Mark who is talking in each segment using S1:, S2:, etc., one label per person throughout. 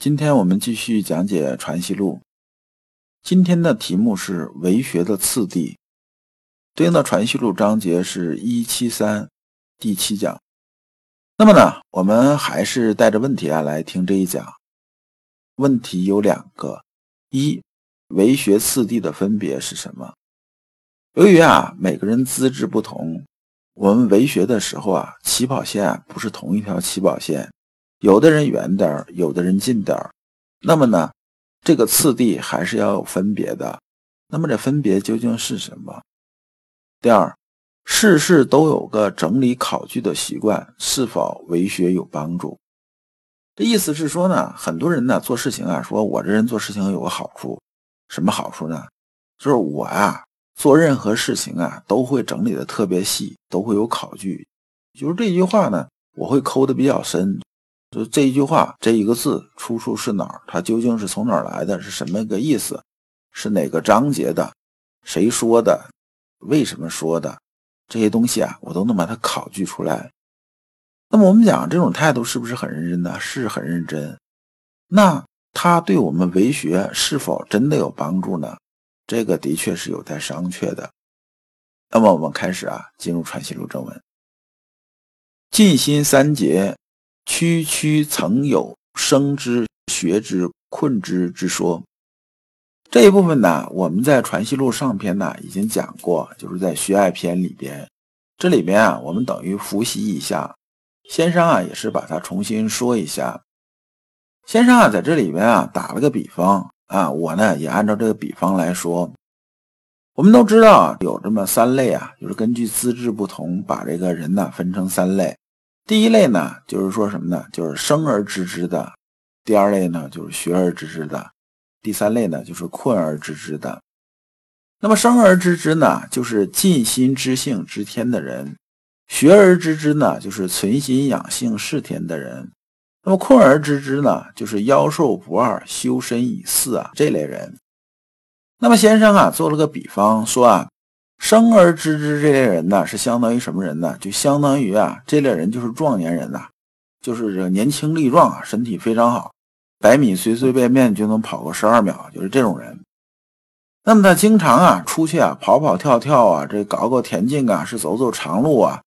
S1: 今天我们继续讲解《传习录》。今天的题目是为学的次第，对应的《传习录》章节是一七三第七讲。那么呢，我们还是带着问题啊来听这一讲。问题有两个：一，为学次第的分别是什么？由于啊，每个人资质不同，我们为学的时候啊，起跑线不是同一条起跑线，有的人远点儿，有的人近点儿。那么呢，这个次第还是要有分别的。那么这分别究竟是什么？第二，事事都有个整理考据的习惯，是否为学有帮助？这意思是说呢，很多人呢做事情啊，说我这人做事情有个好处，什么好处呢？就是我啊。做任何事情啊，都会整理的特别细，都会有考据。就是这句话呢，我会抠的比较深。就这一句话，这一个字出处是哪儿？它究竟是从哪儿来的？是什么个意思？是哪个章节的？谁说的？为什么说的？这些东西啊，我都能把它考据出来。那么我们讲这种态度是不是很认真呢？是很认真。那它对我们为学是否真的有帮助呢？这个的确是有待商榷的。那么我们开始啊，进入《传习录》正文。尽心三节，区区曾有生之、学之、困之之说。这一部分呢，我们在《传习录》上篇呢已经讲过，就是在学爱篇里边。这里边啊，我们等于复习一下。先生啊，也是把它重新说一下。先生啊，在这里边啊，打了个比方。啊，我呢也按照这个比方来说，我们都知道啊，有这么三类啊，就是根据资质不同，把这个人呢分成三类。第一类呢，就是说什么呢？就是生而知之的；第二类呢，就是学而知之的；第三类呢，就是困而知之的。那么生而知之呢，就是尽心知性知天的人；学而知之呢，就是存心养性事天的人。那么困而知之呢，就是妖兽不二，修身以四啊这类人。那么先生啊做了个比方说啊，生而知之这类人呢，是相当于什么人呢？就相当于啊这类人就是壮年人呐，就是这个年轻力壮啊，身体非常好，百米随随便便就能跑个十二秒，就是这种人。那么他经常啊出去啊跑跑跳跳啊，这搞搞田径啊，是走走长路啊，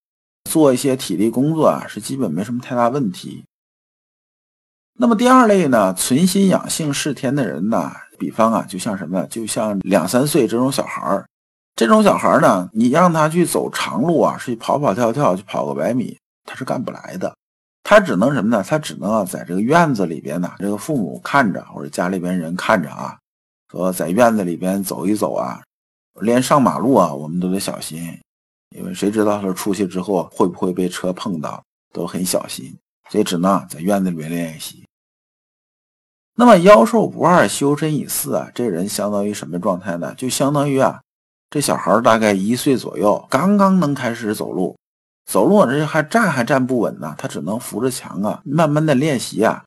S1: 做一些体力工作啊，是基本没什么太大问题。那么第二类呢，存心养性事天的人呢，比方啊，就像什么，就像两三岁这种小孩儿，这种小孩呢，你让他去走长路啊，去跑跑跳跳，去跑个百米，他是干不来的，他只能什么呢？他只能啊，在这个院子里边呢，这个父母看着或者家里边人看着啊，说在院子里边走一走啊，连上马路啊，我们都得小心，因为谁知道他出去之后会不会被车碰到，都很小心。所以只能在院子里面练习。那么妖兽不二，修身以四啊，这人相当于什么状态呢？就相当于啊，这小孩大概一岁左右，刚刚能开始走路，走路这还站还站不稳呢，他只能扶着墙啊，慢慢的练习啊，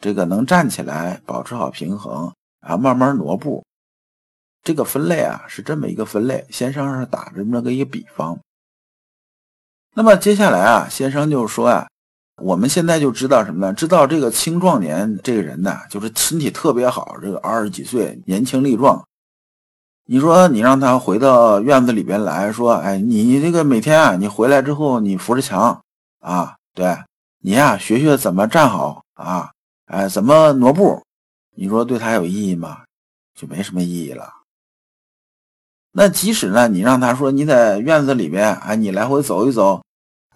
S1: 这个能站起来，保持好平衡啊，慢慢挪步。这个分类啊是这么一个分类，先生是打这么个一个比方。那么接下来啊，先生就说啊。我们现在就知道什么呢？知道这个青壮年这个人呢，就是身体特别好，这个二十几岁，年轻力壮。你说你让他回到院子里边来说，哎，你这个每天啊，你回来之后你扶着墙啊，对你呀，学学怎么站好啊，哎，怎么挪步，你说对他有意义吗？就没什么意义了。那即使呢，你让他说你在院子里边，哎，你来回走一走。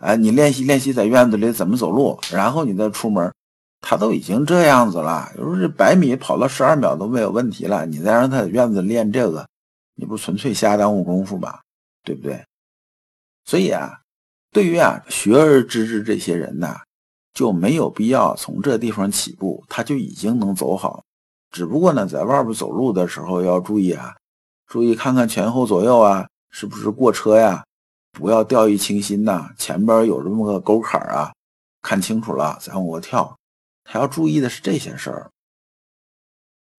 S1: 哎，你练习练习在院子里怎么走路，然后你再出门，他都已经这样子了，就是百米跑到十二秒都没有问题了。你再让他在院子练这个，你不纯粹瞎耽误功夫吗？对不对？所以啊，对于啊学而知之这些人呐，就没有必要从这地方起步，他就已经能走好。只不过呢，在外边走路的时候要注意啊，注意看看前后左右啊，是不是过车呀？不要掉以轻心呐，前边有这么个沟坎啊，看清楚了再往过跳。还要注意的是这些事儿。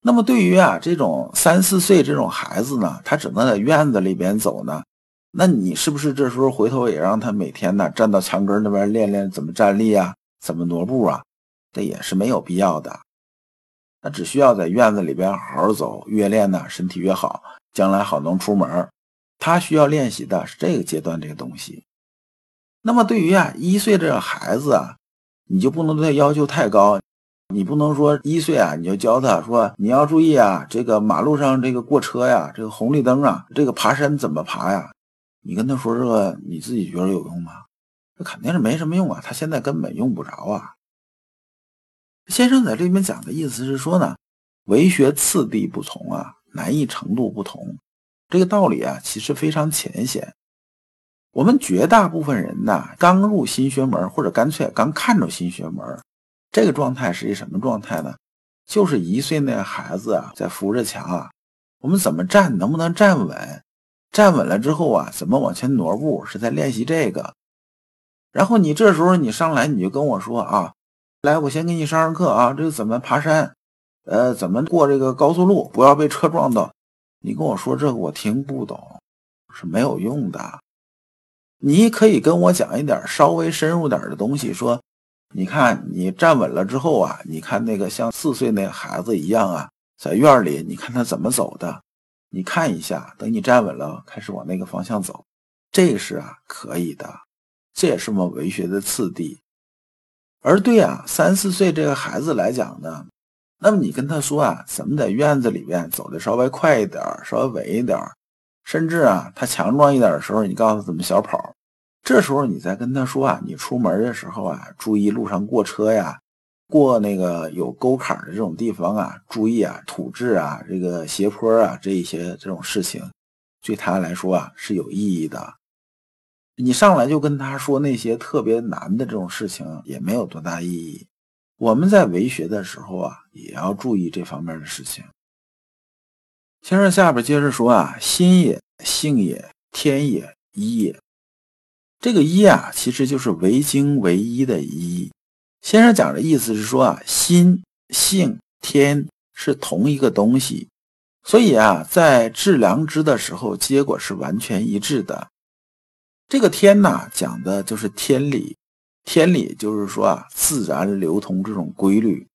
S1: 那么对于啊这种三四岁这种孩子呢，他只能在院子里边走呢，那你是不是这时候回头也让他每天呢站到墙根那边练练怎么站立啊，怎么挪步啊？这也是没有必要的。他只需要在院子里边好好走，越练呢身体越好，将来好能出门。他需要练习的是这个阶段这个东西。那么对于啊一岁这个孩子啊，你就不能对他要求太高，你不能说一岁啊你就教他说你要注意啊这个马路上这个过车呀，这个红绿灯啊，这个爬山怎么爬呀？你跟他说这个你自己觉得有用吗？那肯定是没什么用啊，他现在根本用不着啊。先生在这里面讲的意思是说呢，为学次第不同啊，难易程度不同。这个道理啊，其实非常浅显。我们绝大部分人呢，刚入新学门，或者干脆刚看着新学门，这个状态是一什么状态呢？就是一岁那孩子啊，在扶着墙啊，我们怎么站，能不能站稳？站稳了之后啊，怎么往前挪步？是在练习这个。然后你这时候你上来你就跟我说啊，来，我先给你上上课啊，这个怎么爬山？呃，怎么过这个高速路，不要被车撞到。你跟我说这个我听不懂，是没有用的。你可以跟我讲一点稍微深入点的东西，说，你看你站稳了之后啊，你看那个像四岁那孩子一样啊，在院里，你看他怎么走的，你看一下，等你站稳了，开始往那个方向走，这是啊可以的，这也是我们文学的次第。而对啊三四岁这个孩子来讲呢。那么你跟他说啊，怎么在院子里面走的稍微快一点，稍微稳一点，甚至啊，他强壮一点的时候，你告诉他怎么小跑。这时候你再跟他说啊，你出门的时候啊，注意路上过车呀，过那个有沟坎的这种地方啊，注意啊，土质啊，这个斜坡啊，这一些这种事情，对他来说啊是有意义的。你上来就跟他说那些特别难的这种事情，也没有多大意义。我们在为学的时候啊，也要注意这方面的事情。先生下边接着说啊，心也，性也，天也，一也。这个一啊，其实就是唯精唯一的一。先生讲的意思是说啊，心、性、天是同一个东西，所以啊，在治良知的时候，结果是完全一致的。这个天呐，讲的就是天理。天理就是说啊，自然流通这种规律。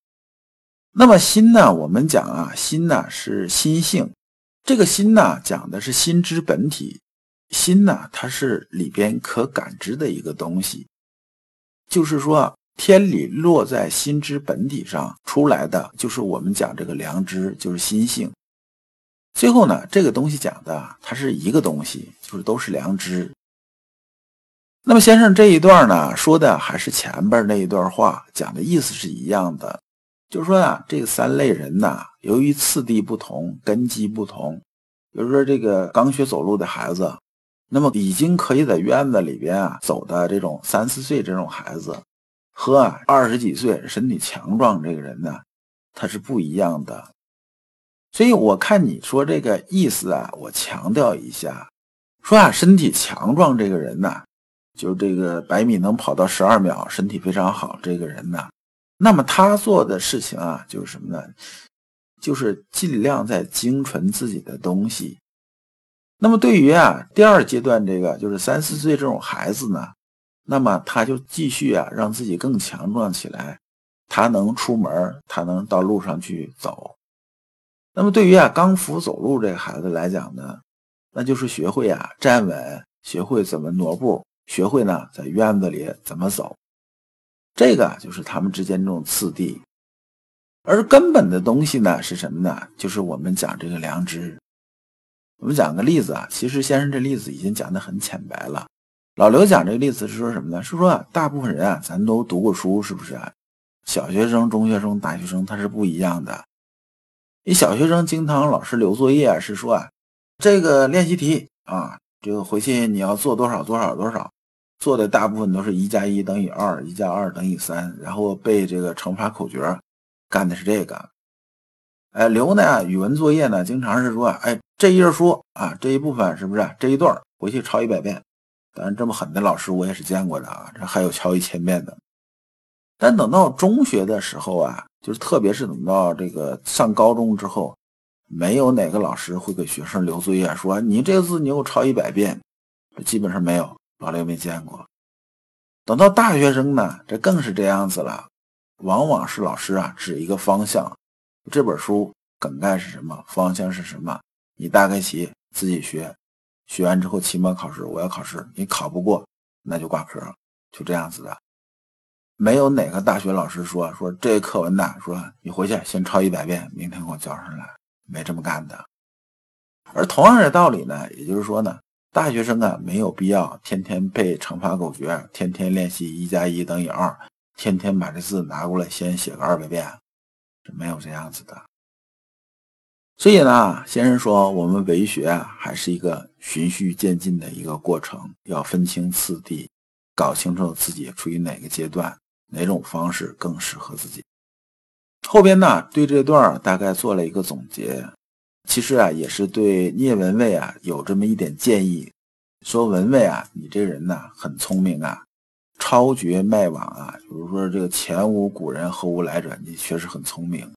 S1: 那么心呢？我们讲啊，心呢是心性。这个心呢，讲的是心之本体。心呢，它是里边可感知的一个东西。就是说，天理落在心之本体上出来的，就是我们讲这个良知，就是心性。最后呢，这个东西讲的，它是一个东西，就是都是良知。那么先生这一段呢，说的还是前边那一段话，讲的意思是一样的，就是说啊，这三类人呐，由于次第不同，根基不同，比如说这个刚学走路的孩子，那么已经可以在院子里边啊走的这种三四岁这种孩子，和啊二十几岁身体强壮这个人呢，他是不一样的。所以我看你说这个意思啊，我强调一下，说啊身体强壮这个人呢。就这个百米能跑到十二秒，身体非常好，这个人呢，那么他做的事情啊，就是什么呢？就是尽量在精纯自己的东西。那么对于啊第二阶段这个就是三四岁这种孩子呢，那么他就继续啊让自己更强壮起来，他能出门，他能到路上去走。那么对于啊刚扶走路这个孩子来讲呢，那就是学会啊站稳，学会怎么挪步。学会呢，在院子里怎么走，这个就是他们之间这种次第。而根本的东西呢，是什么呢？就是我们讲这个良知。我们讲个例子啊，其实先生这例子已经讲得很浅白了。老刘讲这个例子是说什么呢？是说大部分人啊，咱都读过书，是不是？小学生、中学生、大学生，他是不一样的。你小学生经常老师留作业是说啊，这个练习题啊，这个回去你要做多少多少多少。做的大部分都是一加一等于二，一加二等于三，然后背这个乘法口诀，干的是这个。哎，刘呢，语文作业呢，经常是说，哎，这一页书啊，这一部分是不是这一段回去抄一百遍？当然，这么狠的老师我也是见过的啊，这还有抄一千遍的。但等到中学的时候啊，就是特别是等到这个上高中之后，没有哪个老师会给学生留作业，说你这个字你给我抄一百遍，基本上没有。老刘没见过，等到大学生呢，这更是这样子了。往往是老师啊指一个方向，这本书梗概是什么，方向是什么，你大概齐自己学，学完之后期末考试我要考试，你考不过那就挂科，就这样子的。没有哪个大学老师说说这课文呢，说你回去先抄一百遍，明天给我交上来，没这么干的。而同样的道理呢，也就是说呢。大学生啊，没有必要天天背乘法口诀，天天练习一加一等于二，天天把这字拿过来先写个二百遍，是没有这样子的。所以呢，先生说，我们为学啊，还是一个循序渐进的一个过程，要分清次第，搞清楚自己处于哪个阶段，哪种方式更适合自己。后边呢，对这段大概做了一个总结。其实啊，也是对聂文蔚啊有这么一点建议，说文蔚啊，你这人呢很聪明啊，超绝迈往啊，比如说这个前无古人后无来者，你确实很聪明。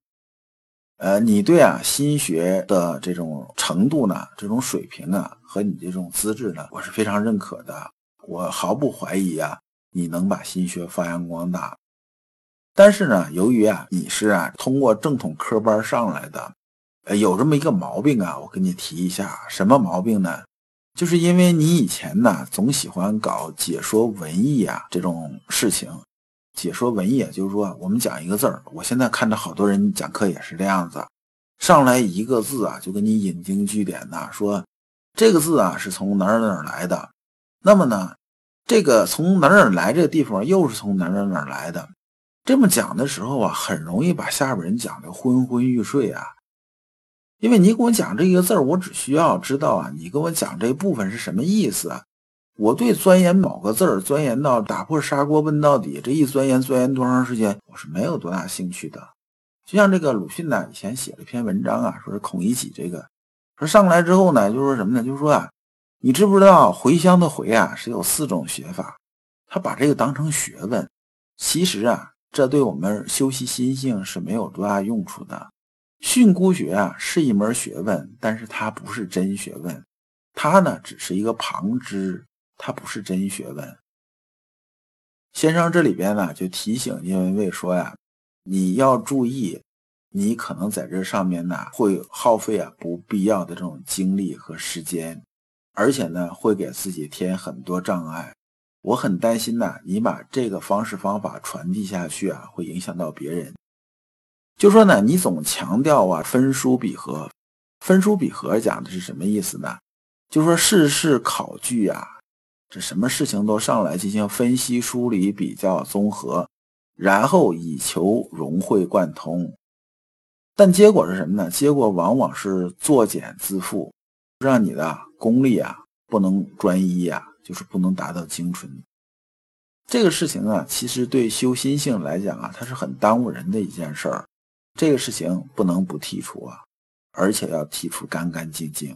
S1: 呃，你对啊心学的这种程度呢，这种水平啊，和你这种资质呢，我是非常认可的，我毫不怀疑啊，你能把心学发扬光大。但是呢，由于啊你是啊通过正统科班上来的。呃，有这么一个毛病啊，我跟你提一下，什么毛病呢？就是因为你以前呢，总喜欢搞解说文艺啊这种事情。解说文艺，就是说我们讲一个字儿，我现在看着好多人讲课也是这样子，上来一个字啊，就给你引经据典的，说这个字啊是从哪儿哪儿来的。那么呢，这个从哪儿哪儿来这个地方又是从哪儿哪儿哪儿来的。这么讲的时候啊，很容易把下边人讲的昏昏欲睡啊。因为你给我讲这一个字儿，我只需要知道啊，你给我讲这部分是什么意思。我对钻研某个字儿，钻研到打破砂锅问到底，这一钻研钻研多长时间，我是没有多大兴趣的。就像这个鲁迅呢，以前写了一篇文章啊，说是孔乙己这个，说上来之后呢，就说什么呢？就说啊，你知不知道茴香的茴啊是有四种写法？他把这个当成学问，其实啊，这对我们修习心性是没有多大用处的。训诂学啊是一门学问，但是它不是真学问，它呢只是一个旁支，它不是真学问。先生这里边呢就提醒叶文蔚说呀，你要注意，你可能在这上面呢会耗费啊不必要的这种精力和时间，而且呢会给自己添很多障碍。我很担心呐，你把这个方式方法传递下去啊，会影响到别人。就说呢，你总强调啊分书比合，分书比合讲的是什么意思呢？就说事事考据啊，这什么事情都上来进行分析、梳理、比较、综合，然后以求融会贯通。但结果是什么呢？结果往往是作茧自缚，让你的功力啊不能专一啊，就是不能达到精纯。这个事情啊，其实对修心性来讲啊，它是很耽误人的一件事儿。这个事情不能不剔除啊，而且要剔除干干净净。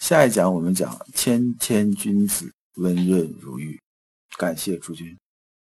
S1: 下一讲我们讲谦谦君子，温润如玉。感谢诸君。